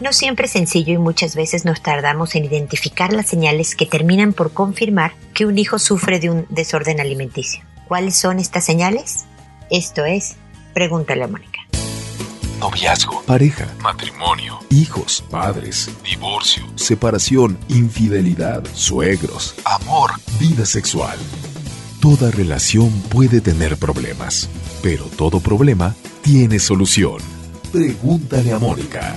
No siempre es sencillo y muchas veces nos tardamos en identificar las señales que terminan por confirmar que un hijo sufre de un desorden alimenticio. ¿Cuáles son estas señales? Esto es, pregúntale a Mónica. Noviazgo, pareja, matrimonio, hijos, padres, divorcio, separación, infidelidad, suegros, amor, vida sexual. Toda relación puede tener problemas, pero todo problema tiene solución. Pregúntale a Mónica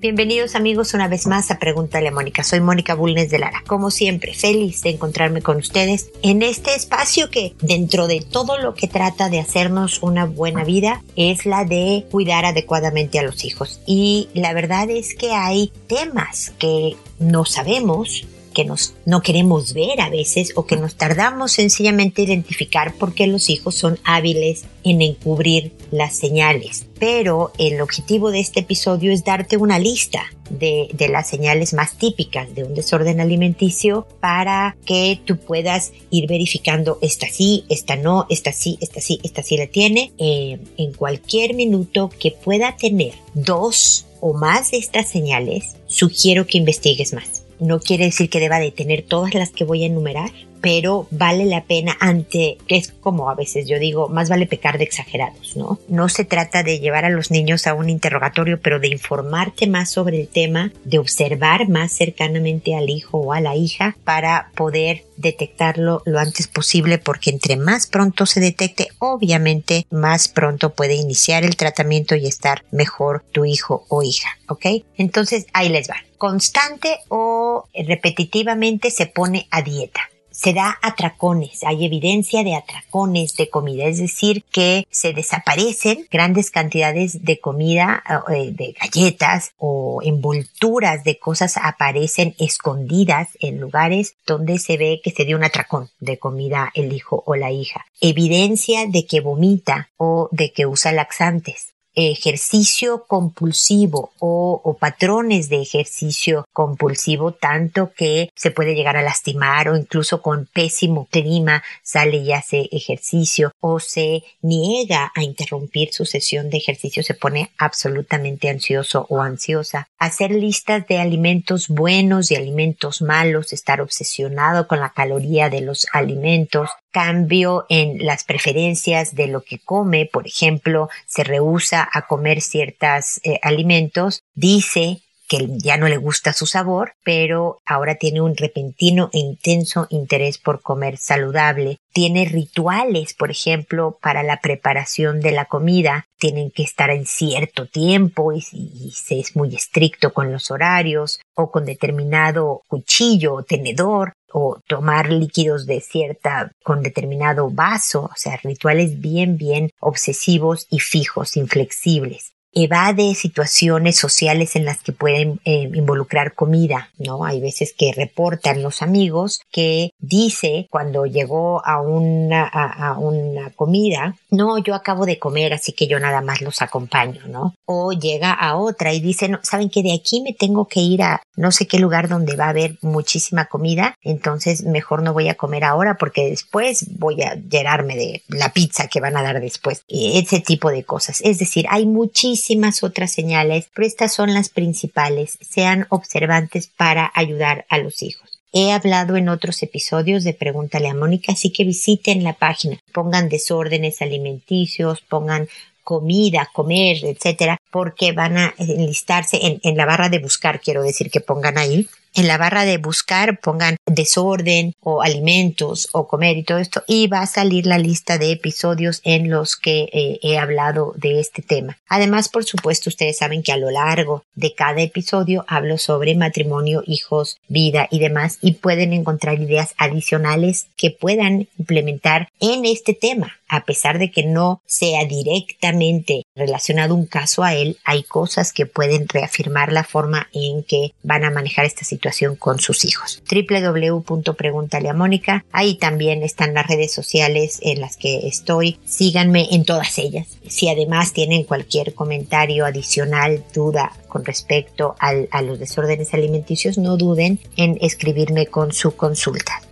Bienvenidos amigos una vez más a Pregúntale a Mónica. Soy Mónica Bulnes de Lara. Como siempre, feliz de encontrarme con ustedes en este espacio que dentro de todo lo que trata de hacernos una buena vida es la de cuidar adecuadamente a los hijos. Y la verdad es que hay temas que no sabemos que nos, no queremos ver a veces o que nos tardamos sencillamente identificar porque los hijos son hábiles en encubrir las señales. Pero el objetivo de este episodio es darte una lista de, de, las señales más típicas de un desorden alimenticio para que tú puedas ir verificando esta sí, esta no, esta sí, esta sí, esta sí la tiene. Eh, en cualquier minuto que pueda tener dos o más de estas señales, sugiero que investigues más no quiere decir que deba de tener todas las que voy a enumerar, pero vale la pena ante, es como a veces yo digo, más vale pecar de exagerados, ¿no? No se trata de llevar a los niños a un interrogatorio, pero de informarte más sobre el tema, de observar más cercanamente al hijo o a la hija para poder detectarlo lo antes posible porque entre más pronto se detecte, obviamente más pronto puede iniciar el tratamiento y estar mejor tu hijo o hija, ¿ok? Entonces ahí les va. Constante o repetitivamente se pone a dieta se da atracones, hay evidencia de atracones de comida, es decir, que se desaparecen grandes cantidades de comida, eh, de galletas o envolturas de cosas aparecen escondidas en lugares donde se ve que se dio un atracón de comida el hijo o la hija. Evidencia de que vomita o de que usa laxantes ejercicio compulsivo o, patrones de ejercicio compulsivo tanto que se puede llegar a lastimar o incluso con pésimo clima sale y hace ejercicio o se niega a interrumpir su sesión de ejercicio se pone absolutamente ansioso o ansiosa. Hacer listas de alimentos buenos y alimentos malos estar obsesionado con la caloría de los alimentos cambio en las preferencias de lo que come, por ejemplo, se rehúsa a comer ciertos eh, alimentos, dice que ya no le gusta su sabor, pero ahora tiene un repentino e intenso interés por comer saludable. Tiene rituales, por ejemplo, para la preparación de la comida. Tienen que estar en cierto tiempo y, se es muy estricto con los horarios o con determinado cuchillo o tenedor o tomar líquidos de cierta con determinado vaso, o sea, rituales bien, bien obsesivos y fijos, inflexibles evade situaciones sociales en las que pueden eh, involucrar comida, ¿no? Hay veces que reportan los amigos que dice cuando llegó a una, a, una comida, no, yo acabo de comer, así que yo nada más los acompaño, ¿no? O llega a otra y dice, no, saben que de aquí me tengo que ir a no sé qué lugar donde va a haber muchísima comida, entonces mejor no voy a comer ahora porque después voy a llenarme de la pizza que van a dar después, ese tipo de cosas. Es decir, hay muchísimas otras señales, pero estas son las principales. Sean observantes para ayudar a los hijos. He hablado en otros episodios de Pregúntale a Mónica, así que visiten la página, pongan desórdenes alimenticios, pongan comida, comer, etcétera, porque van a enlistarse en, en la barra de buscar, quiero decir que pongan ahí en la barra de buscar pongan desorden o alimentos o comer y todo esto y va a salir la lista de episodios en los que eh, he hablado de este tema. Además, por supuesto, ustedes saben que a lo largo de cada episodio hablo sobre matrimonio, hijos, vida y demás y pueden encontrar ideas adicionales que puedan implementar en este tema a pesar de que no sea directamente relacionado un caso a él, hay cosas que pueden reafirmar la forma en que van a manejar esta situación con sus hijos. www.preguntale Mónica. Ahí también están las redes sociales en las que estoy. Síganme en todas ellas. Si además tienen cualquier comentario adicional, duda con respecto a los desórdenes alimenticios, no duden en escribirme con su consulta.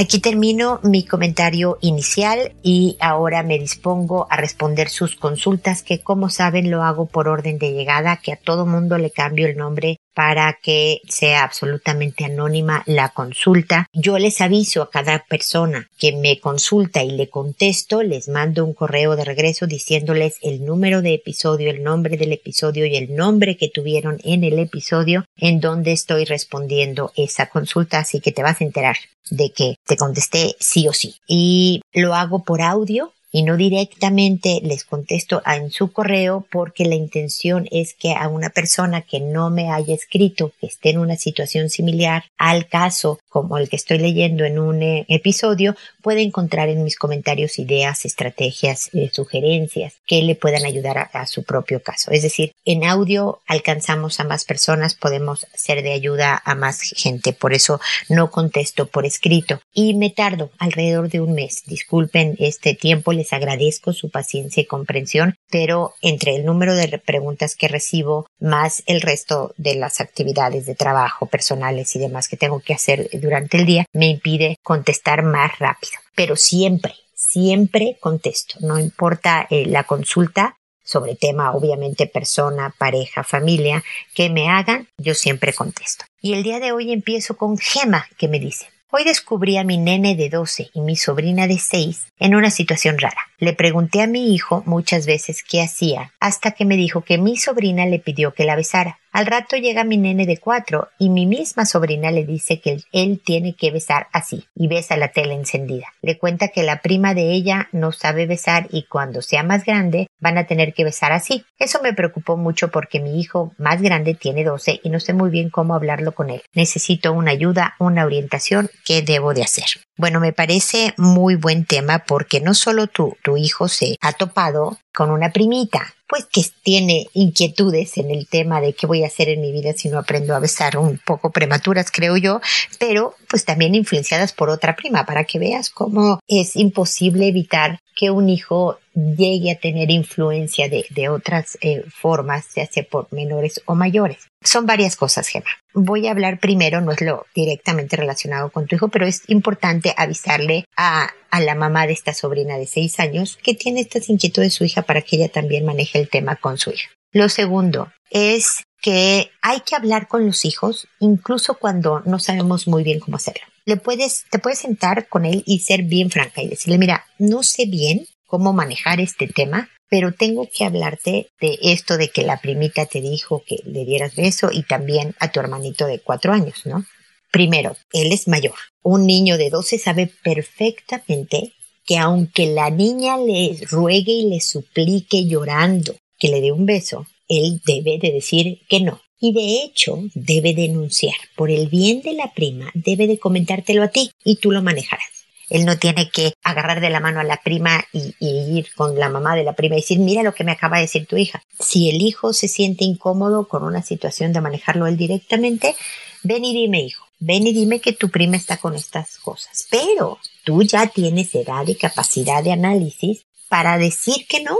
Aquí termino mi comentario inicial y ahora me dispongo a responder sus consultas que como saben lo hago por orden de llegada, que a todo mundo le cambio el nombre para que sea absolutamente anónima la consulta. Yo les aviso a cada persona que me consulta y le contesto, les mando un correo de regreso diciéndoles el número de episodio, el nombre del episodio y el nombre que tuvieron en el episodio en donde estoy respondiendo esa consulta, así que te vas a enterar de que te contesté sí o sí. Y lo hago por audio y no directamente les contesto en su correo porque la intención es que a una persona que no me haya escrito, que esté en una situación similar al caso como el que estoy leyendo en un eh, episodio, puede encontrar en mis comentarios ideas, estrategias, eh, sugerencias que le puedan ayudar a, a, su propio caso. Es decir, en audio alcanzamos a más personas, podemos ser de ayuda a más gente, por eso no contesto por escrito y me tardo alrededor de un mes. Disculpen este tiempo les agradezco su paciencia y comprensión, pero entre el número de preguntas que recibo más el resto de las actividades de trabajo personales y demás que tengo que hacer durante el día, me impide contestar más rápido. Pero siempre, siempre contesto, no importa eh, la consulta, sobre tema obviamente persona, pareja, familia, que me hagan, yo siempre contesto. Y el día de hoy empiezo con Gema, que me dice, Hoy descubrí a mi nene de 12 y mi sobrina de 6 en una situación rara. Le pregunté a mi hijo muchas veces qué hacía, hasta que me dijo que mi sobrina le pidió que la besara. Al rato llega mi nene de cuatro y mi misma sobrina le dice que él tiene que besar así y besa la tela encendida. Le cuenta que la prima de ella no sabe besar y cuando sea más grande van a tener que besar así. Eso me preocupó mucho porque mi hijo más grande tiene 12 y no sé muy bien cómo hablarlo con él. Necesito una ayuda, una orientación. ¿Qué debo de hacer? Bueno, me parece muy buen tema porque no solo tu, tu hijo se ha topado con una primita, pues que tiene inquietudes en el tema de qué voy a hacer en mi vida si no aprendo a besar un poco prematuras, creo yo, pero pues también influenciadas por otra prima, para que veas cómo es imposible evitar que un hijo llegue a tener influencia de, otras eh, formas, ya sea por menores o mayores. Son varias cosas, Gemma. Voy a hablar primero, no es lo directamente relacionado con tu hijo, pero es importante avisarle a, a la mamá de esta sobrina de seis años que tiene estas inquietudes de su hija para que ella también maneje el tema con su hija. Lo segundo es que hay que hablar con los hijos incluso cuando no sabemos muy bien cómo hacerlo. Le puedes, te puedes sentar con él y ser bien franca y decirle, mira, no sé bien cómo manejar este tema, pero tengo que hablarte de esto de que la primita te dijo que le dieras beso y también a tu hermanito de cuatro años, ¿no? Primero, él es mayor. Un niño de 12 sabe perfectamente que aunque la niña le ruegue y le suplique llorando que le dé un beso, él debe de decir que no. Y de hecho debe denunciar. Por el bien de la prima, debe de comentártelo a ti y tú lo manejarás. Él no tiene que agarrar de la mano a la prima y, ir con la mamá de la prima y decir, mira lo que me acaba de decir tu hija. Si el hijo se siente incómodo con una situación de manejarlo él directamente, ven y dime, hijo, ven y dime que tu prima está con estas cosas. Pero tú ya tienes edad y capacidad de análisis para decir que no,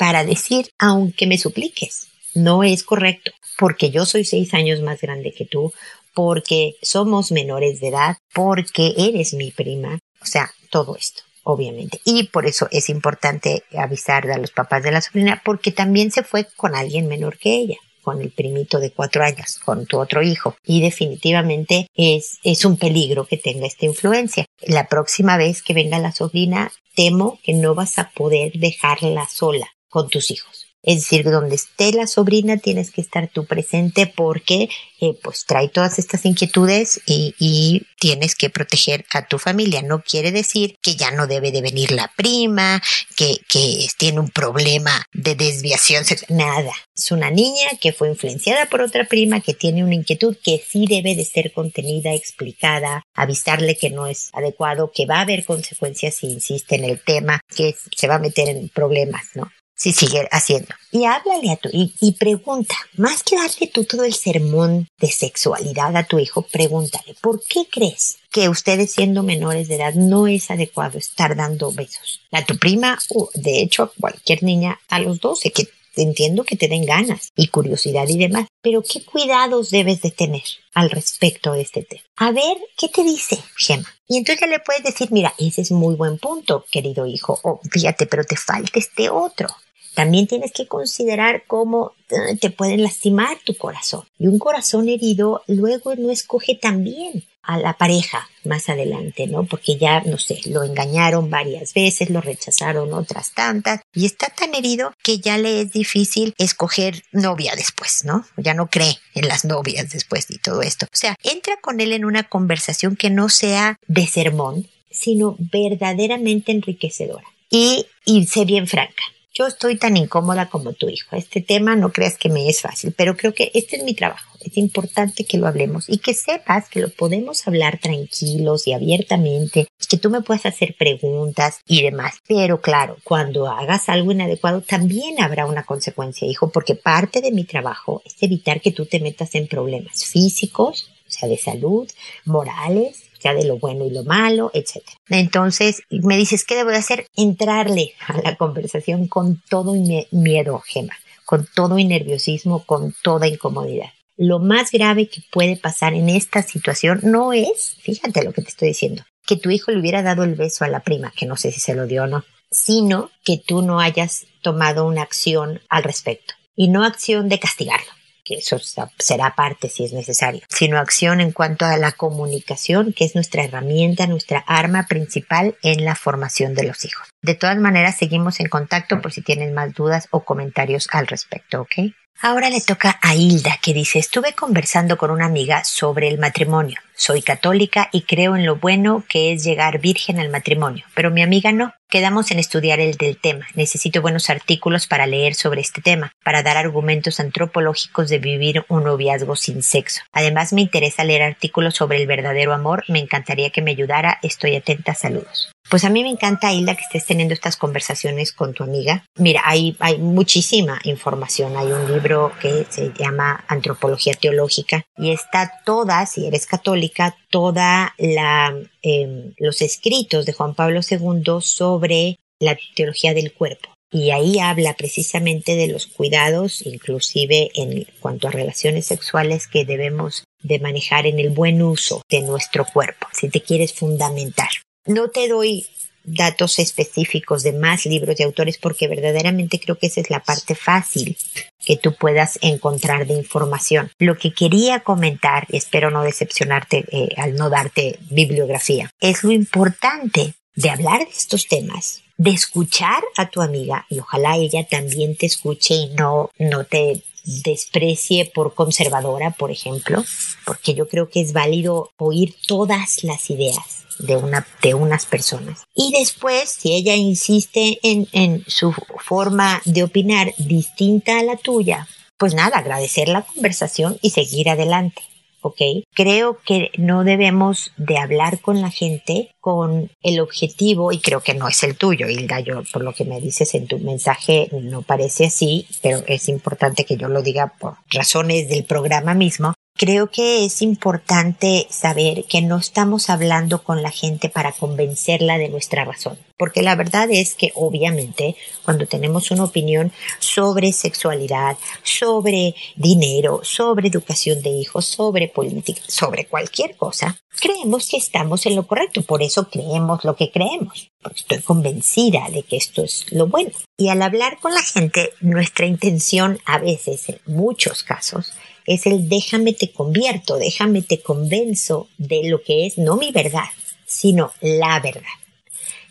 para decir, aunque me supliques, no es correcto, porque yo soy seis años más grande que tú, porque somos menores de edad, porque eres mi prima, o sea, todo esto, obviamente. Y por eso es importante avisar a los papás de la sobrina, porque también se fue con alguien menor que ella con el primito de cuatro años, con tu otro hijo. Y definitivamente es, es un peligro que tenga esta influencia. La próxima vez que venga la sobrina, temo que no vas a poder dejarla sola con tus hijos. Es decir, donde esté la sobrina tienes que estar tú presente porque eh, pues trae todas estas inquietudes y, tienes que proteger a tu familia. No quiere decir que ya no debe de venir la prima, que, que tiene un problema de desviación sexual, nada. Es una niña que fue influenciada por otra prima que tiene una inquietud que sí debe de ser contenida, explicada, avisarle que no es adecuado, que va a haber consecuencias si insiste en el tema, que se va a meter en problemas, ¿no? Si sigue haciendo. Y háblale a tu y, y pregunta, más que darle tú todo el sermón de sexualidad a tu hijo, pregúntale, ¿por qué crees que ustedes siendo menores de edad no es adecuado estar dando besos? A tu prima, de hecho, a cualquier niña a los 12, que entiendo que te den ganas y curiosidad y demás, pero ¿qué cuidados debes de tener al respecto de este tema? A ver, ¿qué te dice Gemma? Y entonces ya le puedes decir, mira, ese es muy buen punto, querido hijo, o fíjate, pero te falta este otro. También tienes que considerar cómo eh, te pueden lastimar tu corazón. Y un corazón herido luego no escoge tan bien a la pareja más adelante, ¿no? Porque ya, no sé, lo engañaron varias veces, lo rechazaron otras tantas y está tan herido que ya le es difícil escoger novia después, ¿no? Ya no cree en las novias después y todo esto. O sea, entra con él en una conversación que no sea de sermón, sino verdaderamente enriquecedora. Y, y bien franca yo estoy tan incómoda como tu hijo. Este tema no creas que me es fácil, pero creo que este es mi trabajo. Es importante que lo hablemos y que sepas que lo podemos hablar tranquilos y abiertamente, que tú me puedas hacer preguntas y demás. Pero claro, cuando hagas algo inadecuado también habrá una consecuencia, hijo, porque parte de mi trabajo es evitar que tú te metas en problemas físicos, o sea, de salud, morales, de lo bueno y lo malo, etc. Entonces, me dices, ¿qué debo de hacer? Entrarle a la conversación con todo miedo, Gema, con todo y nerviosismo, con toda incomodidad. Lo más grave que puede pasar en esta situación no es, fíjate lo que te estoy diciendo, que tu hijo le hubiera dado el beso a la prima, que no sé si se lo dio o no, sino que tú no hayas tomado una acción al respecto. Y no acción de castigarlo, que eso será parte si es necesario, sino acción en cuanto a la comunicación, que es nuestra herramienta, nuestra arma principal en la formación de los hijos. De todas maneras, seguimos en contacto por si tienen más dudas o comentarios al respecto, ¿ok? Ahora le toca a Hilda, que dice, estuve conversando con una amiga sobre el matrimonio. Soy católica y creo en lo bueno que es llegar virgen al matrimonio, pero mi amiga no. Quedamos en estudiar el del tema. Necesito buenos artículos para leer sobre este tema, para dar argumentos antropológicos de vivir un noviazgo sin sexo. Además me interesa leer artículos sobre el verdadero amor. Me encantaría que me ayudara. Estoy atenta. Saludos. Pues a mí me encanta, Hilda, que estés teniendo estas conversaciones con tu amiga. Mira, hay, hay muchísima información. Hay un libro que se llama Antropología Teológica y está toda, si eres católica, toda la, em, los escritos de Juan Pablo II sobre la teología del cuerpo. Y ahí habla precisamente de los cuidados, inclusive en cuanto a relaciones sexuales que debemos de manejar en el buen uso de nuestro cuerpo, si te quieres fundamentar. No te doy datos específicos de más libros de autores porque verdaderamente creo que esa es la parte fácil que tú puedas encontrar de información. Lo que quería comentar, espero no decepcionarte eh, al no darte bibliografía, es lo importante de hablar de estos temas, de escuchar a tu amiga y ojalá ella también te escuche y no, no te desprecie por conservadora, por ejemplo, porque yo creo que es válido oír todas las ideas de, una, de unas personas. Y después, si ella insiste en, en su forma de opinar distinta a la tuya, pues nada, agradecer la conversación y seguir adelante. ¿Ok? Creo que no debemos de hablar con la gente con el objetivo, y creo que no es el tuyo, Hilda, yo por lo que me dices en tu mensaje no parece así, pero es importante que yo lo diga por razones del programa mismo, Creo que es importante saber que no estamos hablando con la gente para convencerla de nuestra razón, porque la verdad es que obviamente cuando tenemos una opinión sobre sexualidad, sobre dinero, sobre educación de hijos, sobre política, sobre cualquier cosa, creemos que estamos en lo correcto, por eso creemos lo que creemos, porque estoy convencida de que esto es lo bueno. Y al hablar con la gente, nuestra intención a veces, en muchos casos, es el déjame te convierto, déjame te convenzo de lo que es no mi verdad, sino la verdad.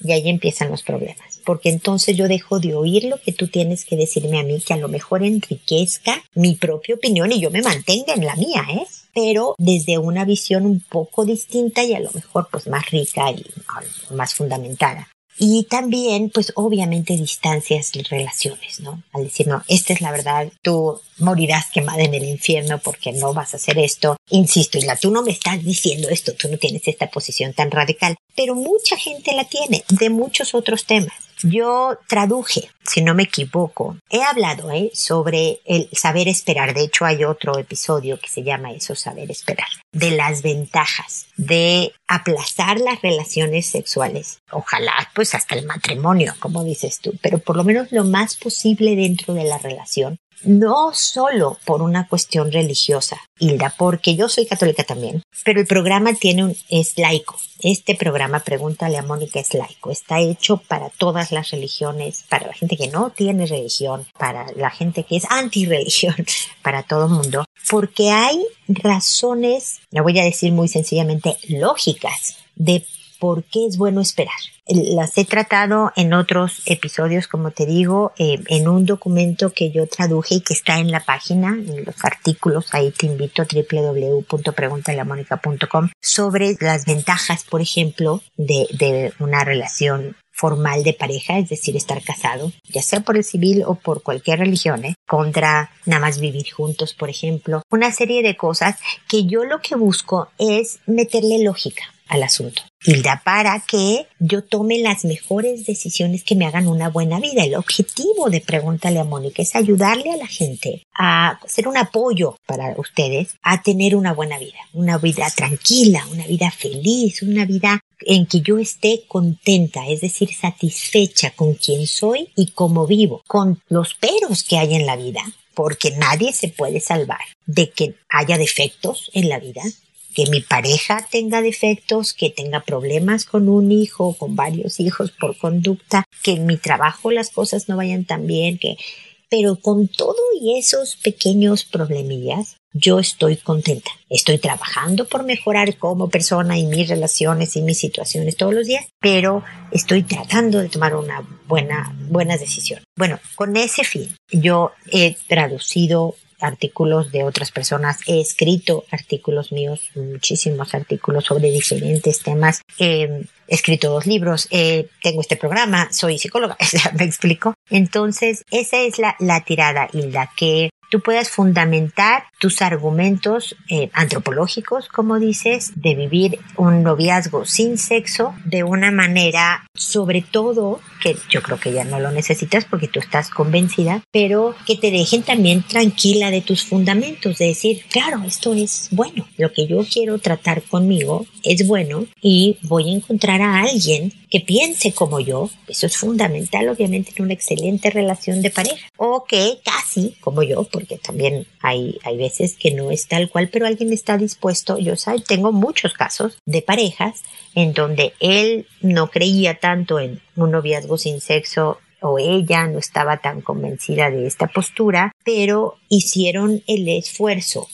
Y ahí empiezan los problemas porque entonces yo dejo de oír lo que tú tienes que decirme a mí, que a lo mejor enriquezca mi propia opinión y yo me mantenga en la mía, ¿eh? pero desde una visión un poco distinta y a lo mejor pues más rica y más fundamentada. Y también, pues obviamente distancias y relaciones, ¿no? Al decir, no, esta es la verdad, tú morirás quemada en el infierno porque no vas a hacer esto. Insisto, y la tú no me estás diciendo esto, tú no tienes esta posición tan radical, pero mucha gente la tiene de muchos otros temas. Yo traduje, si no me equivoco, he hablado ¿eh? sobre el saber esperar. De hecho, hay otro episodio que se llama eso, saber esperar, de las ventajas de aplazar las relaciones sexuales. Ojalá, pues hasta el matrimonio, como dices tú, pero por lo menos lo más posible dentro de la relación no solo por una cuestión religiosa, Hilda, porque yo soy católica también, pero el programa tiene un, es laico. Este programa, Pregúntale a Mónica, es laico. Está hecho para todas las religiones, para la gente que no tiene religión, para la gente que es anti-religión, para todo el mundo, porque hay razones, lo voy a decir muy sencillamente, lógicas de por qué es bueno esperar. Las he tratado en otros episodios, como te digo, eh, en un documento que yo traduje y que está en la página, en los artículos, ahí te invito a www.preguntalamonica.com, sobre las ventajas, por ejemplo, de, de una relación formal de pareja, es decir, estar casado, ya sea por el civil o por cualquier religión, ¿eh? contra nada más vivir juntos, por ejemplo, una serie de cosas que yo lo que busco es meterle lógica al asunto. Hilda, para que yo tome las mejores decisiones que me hagan una buena vida. El objetivo de Pregúntale a Mónica es ayudarle a la gente a ser un apoyo para ustedes a tener una buena vida, una vida tranquila, una vida feliz, una vida en que yo esté contenta, es decir, satisfecha con quien soy y cómo vivo, con los peros que hay en la vida, porque nadie se puede salvar de que haya defectos en la vida, que mi pareja tenga defectos, que tenga problemas con un hijo, con varios hijos por conducta, que en mi trabajo las cosas no vayan tan bien, que pero con todo y esos pequeños problemillas, yo estoy contenta. Estoy trabajando por mejorar como persona y mis relaciones y mis situaciones todos los días, pero estoy tratando de tomar una buena, buena decisión. Bueno, con ese fin, yo he traducido artículos de otras personas, he escrito artículos míos, muchísimos artículos sobre diferentes temas, he escrito dos libros, tengo este programa, soy psicóloga, me explico. Entonces, esa es la, la tirada, Hilda, que tú puedas fundamentar tus argumentos eh, antropológicos, como dices, de vivir un noviazgo sin sexo de una manera, sobre todo, que yo creo que ya no lo necesitas porque tú estás convencida, pero que te dejen también tranquila de tus fundamentos, de decir, claro, esto es bueno, lo que yo quiero tratar conmigo es bueno y voy a encontrar a alguien que piense como yo, eso es fundamental obviamente en una excelente relación de pareja, o que casi como yo, porque también hay, hay veces que no es tal cual, pero alguien está dispuesto, yo sé, tengo muchos casos de parejas en donde él no creía tanto en un noviazgo sin sexo o ella no estaba tan convencida de esta postura, pero hicieron el esfuerzo,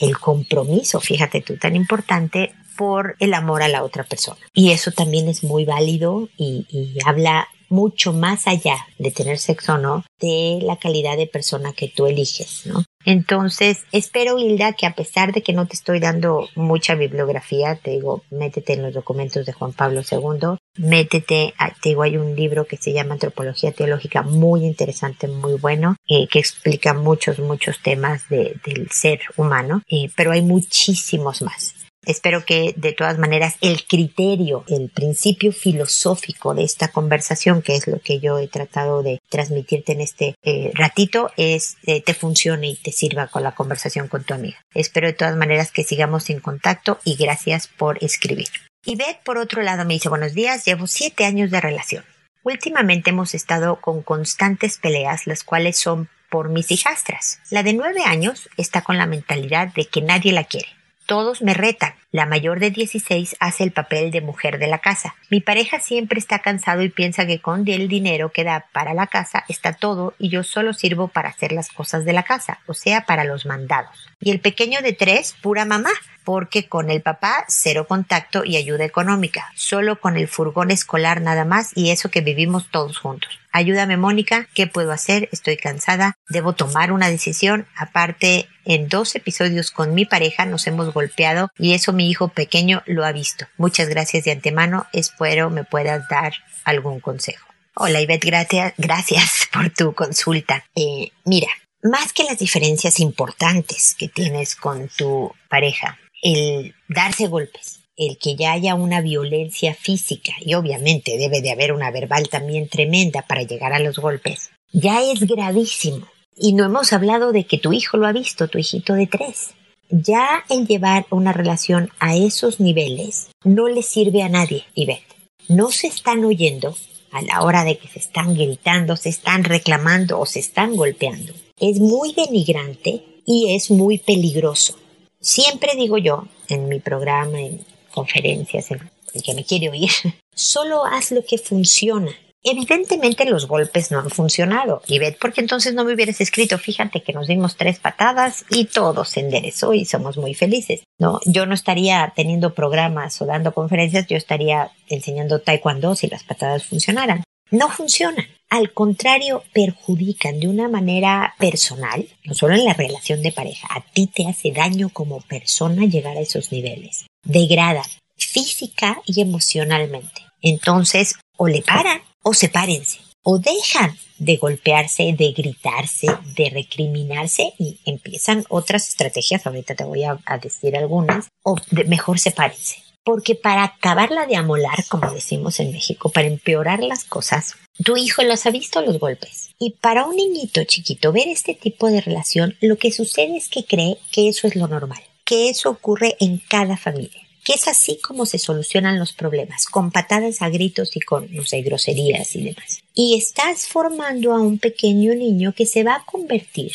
el compromiso, fíjate tú, tan importante por el amor a la otra persona. Y eso también es muy válido y habla mucho más allá de tener sexo o no, de la calidad de persona que tú eliges, ¿no? Entonces, espero, Hilda, que a pesar de que no te estoy dando mucha bibliografía, te digo, métete en los documentos de Juan Pablo II, métete, ah, te digo, hay un libro que se llama Antropología Teológica muy interesante, muy bueno, eh, que explica muchos, muchos temas de, del ser humano, eh, pero hay muchísimos más. Espero que de todas maneras el criterio, el principio filosófico de esta conversación, que es lo que yo he tratado de transmitirte en este eh, ratito, es eh, te funcione y te sirva con la conversación con tu amiga. Espero de todas maneras que sigamos en contacto y gracias por escribir. Y Beth, por otro lado, me dice buenos días, llevo siete años de relación. Últimamente hemos estado con constantes peleas, las cuales son por mis hijastras. La de nueve años está con la mentalidad de que nadie la quiere todos me retan. La mayor de 16 hace el papel de mujer de la casa. Mi pareja siempre está cansado y piensa que con el dinero que da para la casa está todo y yo solo sirvo para hacer las cosas de la casa, o sea, para los mandados. Y el pequeño de tres, pura mamá, porque con el papá cero contacto y ayuda económica, solo con el furgón escolar nada más y eso que vivimos todos juntos. Ayúdame Mónica, ¿qué puedo hacer? Estoy cansada, debo tomar una decisión. Aparte, en dos episodios con mi pareja nos hemos golpeado y eso mi hijo pequeño lo ha visto. Muchas gracias de antemano, espero me puedas dar algún consejo. Hola Ivette, gracias, gracias por tu consulta. Eh, mira, más que las diferencias importantes que tienes con tu pareja, el darse golpes, el que ya haya una violencia física, y obviamente debe de haber una verbal también tremenda para llegar a los golpes, ya es gravísimo. Y no hemos hablado de que tu hijo lo ha visto, tu hijito de tres. Ya el llevar una relación a esos niveles no le sirve a nadie, Ivette. No se están oyendo a la hora de que se están gritando, se están reclamando o se están golpeando. Es muy denigrante y es muy peligroso. Siempre digo yo, en mi programa, en conferencias, en el que me quiere oír, solo haz lo que funciona. Evidentemente los golpes no han funcionado. Y ved, porque entonces no me hubieras escrito, fíjate que nos dimos tres patadas y todo se enderezó y somos muy felices. No, yo no estaría teniendo programas o dando conferencias, yo estaría enseñando taekwondo si las patadas funcionaran. No funcionan. Al contrario, perjudican de una manera personal, no solo en la relación de pareja, a ti te hace daño como persona llegar a esos niveles. Degrada física y emocionalmente. Entonces, o le paran o sepárense. O dejan de golpearse, de gritarse, de recriminarse y empiezan otras estrategias, ahorita te voy a, decir algunas, o mejor sepárense. Porque para acabarla de amolar, como decimos en México, para empeorar las cosas, tu hijo los ha visto los golpes. Y para un niñito chiquito ver este tipo de relación, lo que sucede es que cree que eso es lo normal, que eso ocurre en cada familia que es así como se solucionan los problemas, con patadas a gritos y con, no sé, groserías y demás. Y estás formando a un pequeño niño que se va a convertir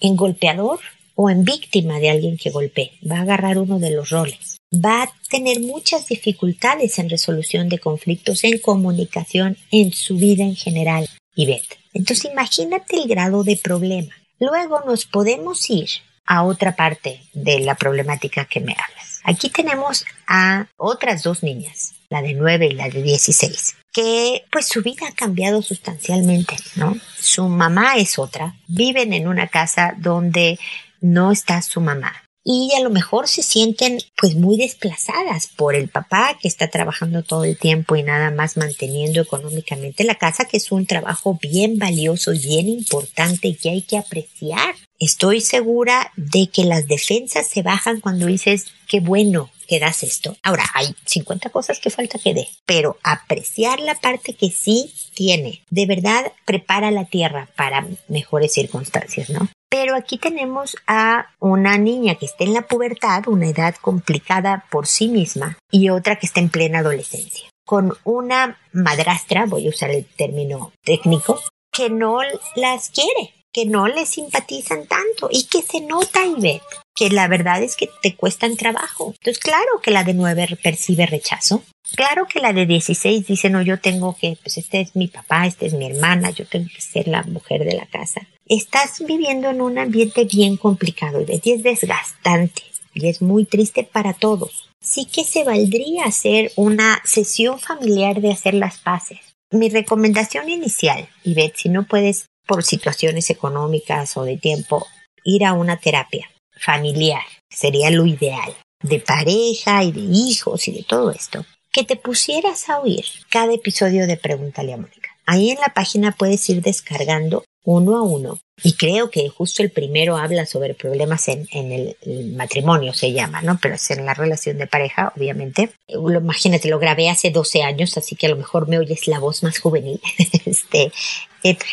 en golpeador o en víctima de alguien que golpee. Va a agarrar uno de los roles. Va a tener muchas dificultades en resolución de conflictos, en comunicación, en su vida en general. Y Entonces imagínate el grado de problema. Luego nos podemos ir a otra parte de la problemática que me hablas. Aquí tenemos a otras dos niñas, la de 9 y la de 16, que pues su vida ha cambiado sustancialmente, ¿no? Su mamá es otra, viven en una casa donde no está su mamá y a lo mejor se sienten pues muy desplazadas por el papá que está trabajando todo el tiempo y nada más manteniendo económicamente la casa, que es un trabajo bien valioso bien importante y que hay que apreciar. Estoy segura de que las defensas se bajan cuando dices, qué bueno que das esto. Ahora, hay 50 cosas que falta que dé, pero apreciar la parte que sí tiene, de verdad prepara la tierra para mejores circunstancias, ¿no? Pero aquí tenemos a una niña que está en la pubertad, una edad complicada por sí misma, y otra que está en plena adolescencia, con una madrastra, voy a usar el término técnico, que no las quiere, que no le simpatizan tanto y que se nota ve que la verdad es que te cuestan trabajo. Entonces, claro que la de 9 percibe rechazo. Claro que la de 16 dice, no, yo tengo que, pues este es mi papá, esta es mi hermana, yo tengo que ser la mujer de la casa. Estás viviendo en un ambiente bien complicado y es desgastante y es muy triste para todos. Sí que se valdría hacer una sesión familiar de hacer las paces. Mi recomendación inicial, y si no puedes por situaciones económicas o de tiempo, ir a una terapia familiar sería lo ideal, de pareja y de hijos y de todo esto, que te pusieras a oír cada episodio de Pregúntale a Mónica. Ahí en la página puedes ir descargando uno a uno. Y creo que justo el primero habla sobre problemas en, el, matrimonio, se llama, ¿no? Pero es en la relación de pareja, obviamente. imagínate, lo grabé hace 12 años, así que a lo mejor me oyes la voz más juvenil. este,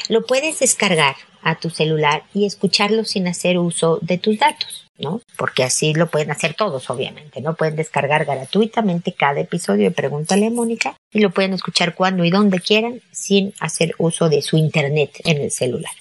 lo puedes descargar a tu celular y escucharlo sin hacer uso de tus datos, ¿no? Porque así lo pueden hacer todos, obviamente, ¿no? Pueden descargar gratuitamente cada episodio de Pregúntale a Mónica y lo pueden escuchar cuando y donde quieran sin hacer uso de su internet en el celular.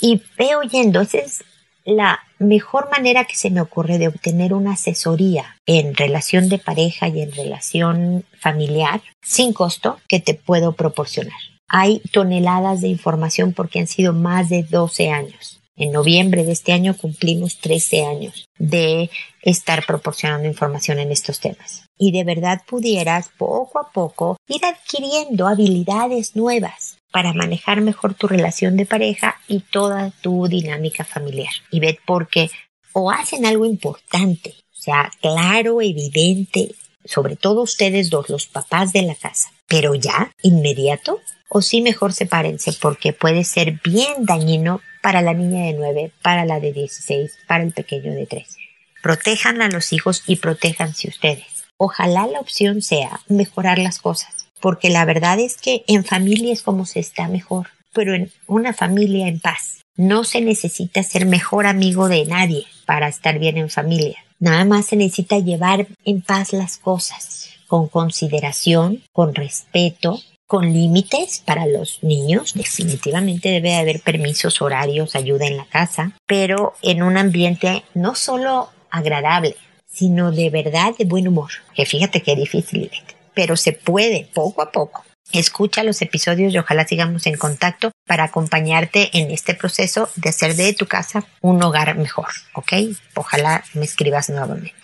Y ve oyendo, esa es la mejor manera que se me ocurre de obtener una asesoría en relación de pareja y en relación familiar sin costo que te puedo proporcionar. Hay toneladas de información porque han sido más de 12 años. En noviembre de este año cumplimos 13 años de estar proporcionando información en estos temas. Y de verdad pudieras poco a poco ir adquiriendo habilidades nuevas para manejar mejor tu relación de pareja y toda tu dinámica familiar. Y ved porque o hacen algo importante, o sea, claro, evidente, sobre todo ustedes dos, los papás de la casa, pero ya, inmediato, o sí mejor sepárense porque puede ser bien dañino para la niña de 9, para la de 16, para el pequeño de 3. Protejan a los hijos y protéjanse ustedes. Ojalá la opción sea mejorar las cosas, porque la verdad es que en familia es como se está mejor, pero en una familia en paz. No se necesita ser mejor amigo de nadie para estar bien en familia. Nada más se necesita llevar en paz las cosas, con consideración, con respeto, con límites para los niños. Definitivamente debe haber permisos, horarios, ayuda en la casa, pero en un ambiente no solo agradable, sino de verdad de buen humor. Que fíjate qué difícil, pero se puede poco a poco. Escucha los episodios y ojalá sigamos en contacto para acompañarte en este proceso de hacer de tu casa un hogar mejor, ¿ok? Ojalá me escribas nuevamente.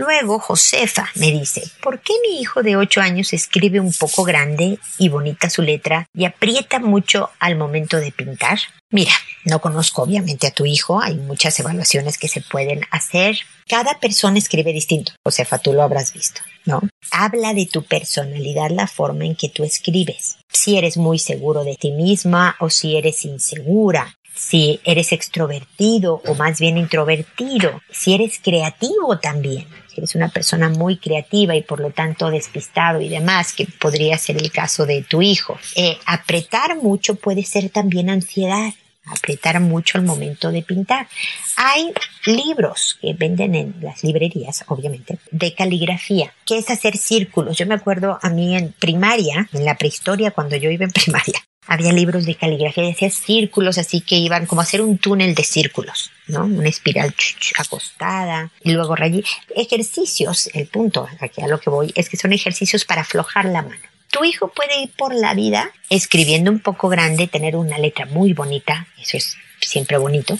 Luego Josefa me dice, ¿por qué mi hijo de 8 años escribe un poco grande y bonita su letra y aprieta mucho al momento de pintar? Mira, no conozco obviamente a tu hijo, hay muchas evaluaciones que se pueden hacer. Cada persona escribe distinto. Josefa, tú lo habrás visto, ¿no? Habla de tu personalidad, la forma en que tú escribes. Si eres muy seguro de ti misma o si eres insegura, si eres extrovertido o más bien introvertido, si eres creativo también, si eres una persona muy creativa y por lo tanto despistado y demás, que podría ser el caso de tu hijo. Eh, apretar mucho puede ser también ansiedad apretar mucho al momento de pintar. Hay libros que venden en las librerías, obviamente, de caligrafía, que es hacer círculos. Yo me acuerdo a mí en primaria, en la prehistoria, cuando yo iba en primaria, había libros de caligrafía y hacía círculos así que iban como a hacer un túnel de círculos, ¿no? Una espiral acostada y luego rayí. Ejercicios, el punto aquí a lo que voy es que son ejercicios para aflojar la mano. Tu hijo puede ir por la vida escribiendo un poco grande, tener una letra muy bonita, eso es siempre bonito,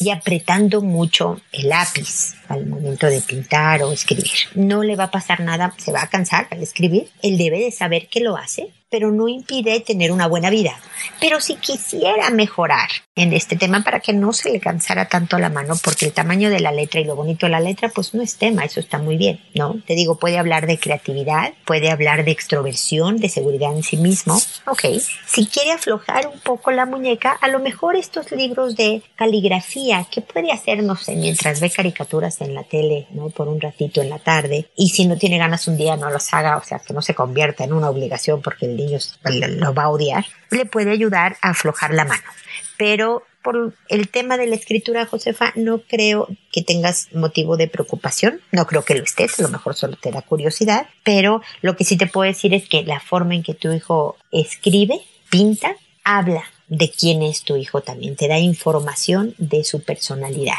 y apretando mucho el lápiz al momento de pintar o escribir. No le va a pasar nada, se va a cansar al escribir. Él debe de saber que lo hace, pero no impide tener una buena vida. Pero si quisiera mejorar en este tema para que no se le cansara tanto la mano, porque el tamaño de la letra y lo bonito de la letra, pues no es tema, eso está muy bien, ¿no? Te digo, puede hablar de creatividad, puede hablar de extroversión, de seguridad en sí mismo. Ok, si quiere aflojar un poco la muñeca, a lo mejor estos libros de caligrafía, ¿qué puede hacer, no sé, mientras ve caricaturas en la tele, ¿no? Por un ratito en la tarde, y si no tiene ganas un día, no los haga, o sea, que no se convierta en una obligación porque niño lo va a odiar, le puede ayudar a aflojar la mano. Pero por el tema de la escritura, Josefa, no creo que tengas motivo de preocupación, no creo que lo estés, a lo mejor solo te da curiosidad, pero lo que sí te puedo decir es que la forma en que tu hijo escribe, pinta, habla, de quién es tu hijo también, te da información de su personalidad.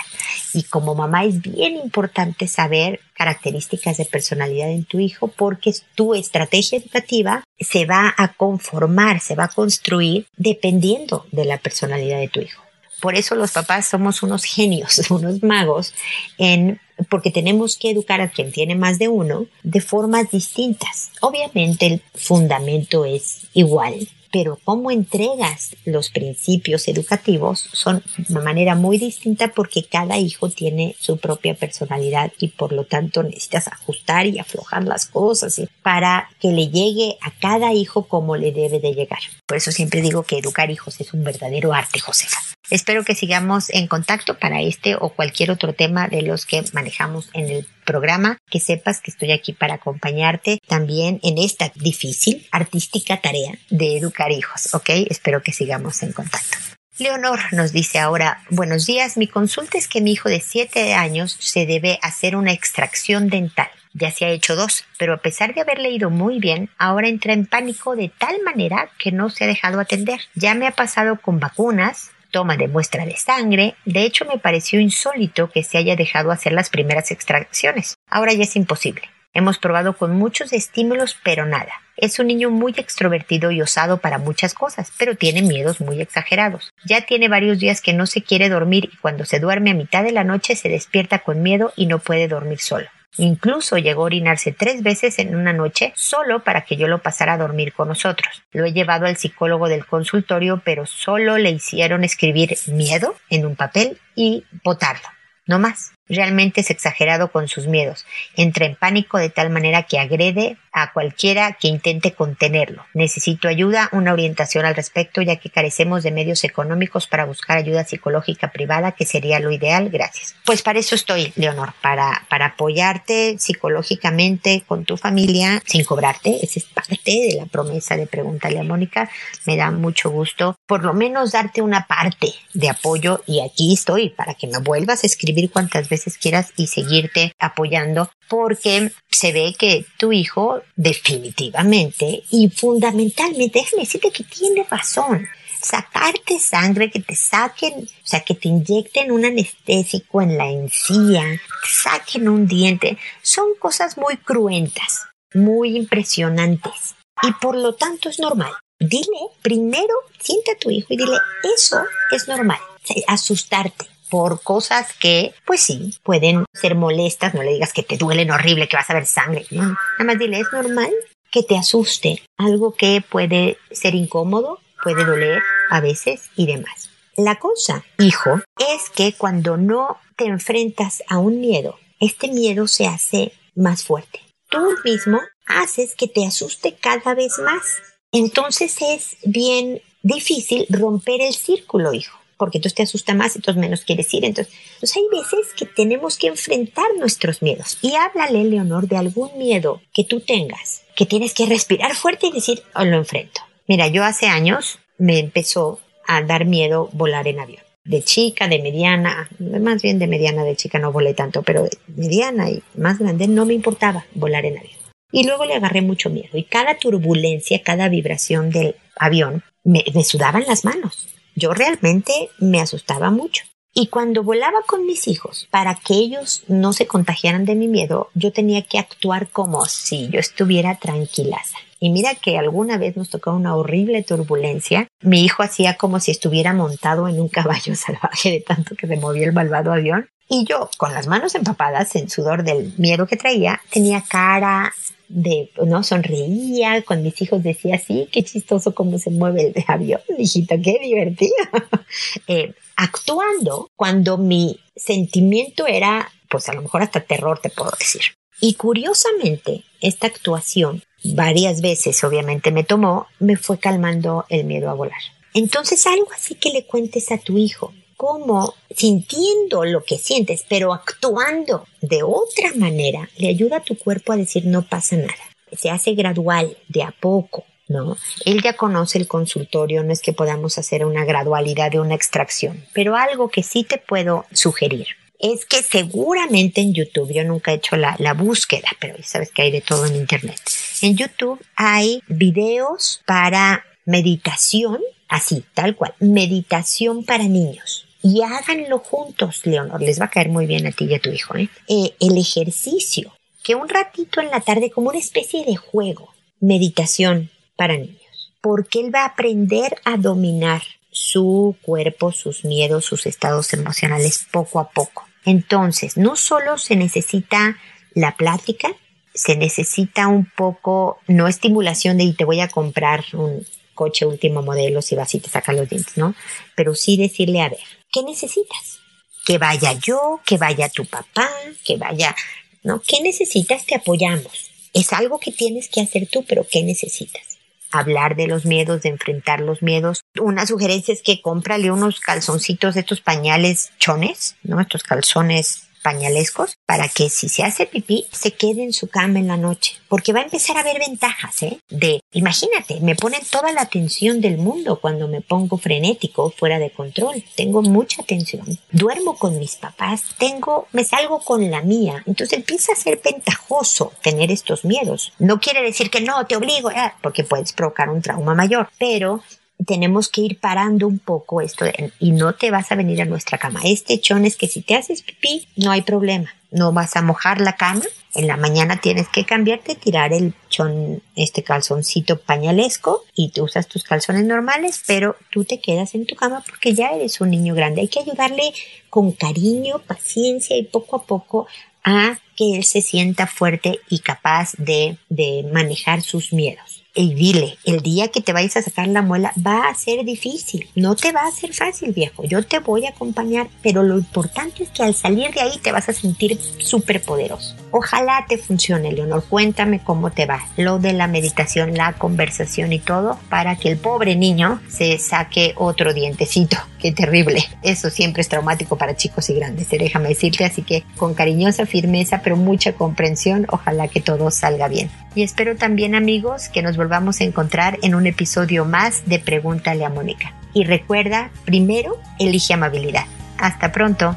Y como mamá es bien importante saber características de personalidad en tu hijo porque tu estrategia educativa se va a conformar, se va a construir dependiendo de la personalidad de tu hijo. Por eso los papás somos unos genios, unos magos en porque tenemos que educar a quien tiene más de uno de formas distintas. Obviamente el fundamento es igual, pero cómo entregas los principios educativos son de una manera muy distinta porque cada hijo tiene su propia personalidad y por lo tanto necesitas ajustar y aflojar las cosas para que le llegue a cada hijo como le debe de llegar. Por eso siempre digo que educar hijos es un verdadero arte, Josefa. Espero que sigamos en contacto para este o cualquier otro tema de los que manejamos en el programa, que sepas que estoy aquí para acompañarte también en esta difícil, artística tarea de educar hijos, ¿ok? Espero que sigamos en contacto. Leonor nos dice ahora, buenos días, mi consulta es que mi hijo de 7 años se debe hacer una extracción dental. Ya se ha hecho dos, pero a pesar de haber leído muy bien, ahora entra en pánico de tal manera que no se ha dejado atender. Ya me ha pasado con vacunas, toma de muestra de sangre. De hecho, me pareció insólito que se haya dejado hacer las primeras extracciones. Ahora ya es imposible. Hemos probado con muchos estímulos, pero nada. Es un niño muy extrovertido y osado para muchas cosas, pero tiene miedos muy exagerados. Ya tiene varios días que no se quiere dormir y cuando se duerme a mitad de la noche se despierta con miedo y no puede dormir solo. Incluso llegó a orinarse tres veces en una noche solo para que yo lo pasara a dormir con nosotros. Lo he llevado al psicólogo del consultorio, pero solo le hicieron escribir miedo en un papel y botarlo. No más. Realmente es exagerado con sus miedos. Entra en pánico de tal manera que agrede a cualquiera que intente contenerlo. Necesito ayuda, una orientación al respecto, ya que carecemos de medios económicos para buscar ayuda psicológica privada, que sería lo ideal. Gracias. Pues para eso estoy, Leonor, para, para apoyarte psicológicamente con tu familia sin cobrarte. Esa es parte de la promesa de Pregúntale a Mónica. Me da mucho gusto por lo menos darte una parte de apoyo y aquí estoy para que me vuelvas a escribir cuantas veces quieras y seguirte apoyando porque se ve que tu hijo definitivamente y fundamentalmente, déjame decirte que tiene razón. Sacarte sangre, que te saquen, o sea, que te inyecten un anestésico en la encía, que saquen un diente, son cosas muy cruentas, muy impresionantes y por lo tanto es normal. Dile, primero, siente a tu hijo y dile, eso es normal, asustarte por cosas que, pues sí, pueden ser molestas. No le digas que te duelen horrible, que vas a ver sangre. nada más dile, es normal que te asuste. Algo que puede ser incómodo, puede doler a veces y demás. La cosa, hijo, es que cuando no te enfrentas a un miedo, este miedo se hace más fuerte. Tú mismo haces que te asuste cada vez más. Entonces es bien difícil romper el círculo, hijo porque tú te asusta más, y entonces menos quieres ir. Entonces, pues hay veces que tenemos que enfrentar nuestros miedos. Y háblale, Leonor, de algún miedo que tú tengas, que tienes que respirar fuerte y decir, oh, lo enfrento. Mira, yo hace años me empezó a dar miedo volar en avión. De chica, de mediana, más bien de mediana, de chica no volé tanto, pero de mediana y más grande no me importaba volar en avión. Y luego le agarré mucho miedo y cada turbulencia, cada vibración del avión me, me sudaban las manos yo realmente me asustaba mucho. Y cuando volaba con mis hijos, para que ellos no se contagiaran de mi miedo, yo tenía que actuar como si yo estuviera tranquilaza. Y mira que alguna vez nos tocó una horrible turbulencia. Mi hijo hacía como si estuviera montado en un caballo salvaje de tanto que se movía el malvado avión. Y yo, con las manos empapadas en sudor del miedo que traía, tenía cara de, ¿no? Sonreía, con mis hijos decía, sí, qué chistoso cómo se mueve el avión, hijito, qué divertido. Eh, actuando cuando mi sentimiento era, pues a lo mejor hasta terror, te puedo decir. Y curiosamente, esta actuación, varias veces obviamente me tomó, me fue calmando el miedo a volar. Entonces, algo así que le cuentes a tu hijo, cómo sintiendo lo que sientes, pero actuando de otra manera, le ayuda a tu cuerpo a decir no pasa nada. Se hace gradual, de a poco, ¿no? Él ya conoce el consultorio, no es que podamos hacer una gradualidad de una extracción, pero algo que sí te puedo sugerir es que seguramente en YouTube, yo nunca he hecho la, búsqueda, pero ya sabes que hay de todo en Internet. En YouTube hay videos para meditación, así, tal cual, meditación para niños y háganlo juntos, Leonor. Les va a caer muy bien a ti y a tu hijo. ¿eh? ¿eh? el ejercicio, que un ratito en la tarde como una especie de juego, meditación para niños, porque él va a aprender a dominar su cuerpo, sus miedos, sus estados emocionales poco a poco. Entonces, no solo se necesita la plática, se necesita un poco, no estimulación de te voy a comprar un coche último modelo si vas y te saca los dientes, ¿no? Pero sí decirle, a ver, ¿qué necesitas? Que vaya yo, que vaya tu papá, que vaya, ¿no? ¿Qué necesitas? Te apoyamos. Es algo que tienes que hacer tú, pero ¿qué necesitas? Hablar de los miedos, de enfrentar los miedos. Una sugerencia es que cómprale unos calzoncitos estos pañales chones, ¿no? Estos calzones pañalescos para que si se hace pipí se quede en su cama en la noche, porque va a empezar a haber ventajas, ¿eh? De, imagínate, me ponen toda la atención del mundo cuando me pongo frenético, fuera de control, tengo mucha atención, duermo con mis papás, tengo, me salgo con la mía, entonces empieza a ser ventajoso tener estos miedos. No quiere decir que no, te obligo, ¿eh? porque puedes provocar un trauma mayor, pero tenemos que ir parando un poco esto y no te vas a venir a nuestra cama. Este chon es que si te haces pipí, no hay problema. No vas a mojar la cama. En la mañana tienes que cambiarte, tirar el chon, este calzoncito pañalesco y te usas tus calzones normales, pero tú te quedas en tu cama porque ya eres un niño grande. Hay que ayudarle con cariño, paciencia y poco a poco a que él se sienta fuerte y capaz de, de manejar sus miedos y dile, el día que te vayas a sacar la muela va a ser difícil, no te va a ser fácil, viejo, yo te voy a acompañar, pero lo importante es que al salir de ahí te vas a sentir súper poderoso. Ojalá te funcione, Leonor, cuéntame cómo te va, lo de la meditación, la conversación y todo, para que el pobre niño se saque otro dientecito. Qué terrible, eso siempre es traumático para chicos y grandes, eh, déjame decirte, así que con cariñosa firmeza, pero mucha comprensión, ojalá que todo salga bien. Y espero también amigos que nos volvamos a encontrar en un episodio más de Pregúntale a Mónica. Y recuerda, primero, elige amabilidad. Hasta pronto.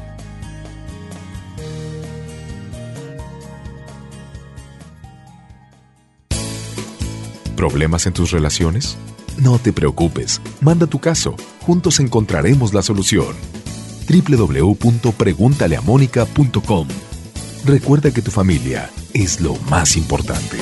¿Problemas en tus relaciones? No te preocupes, manda tu caso, juntos encontraremos la solución. www.preguntaleamónica.com Recuerda que tu familia es lo más importante.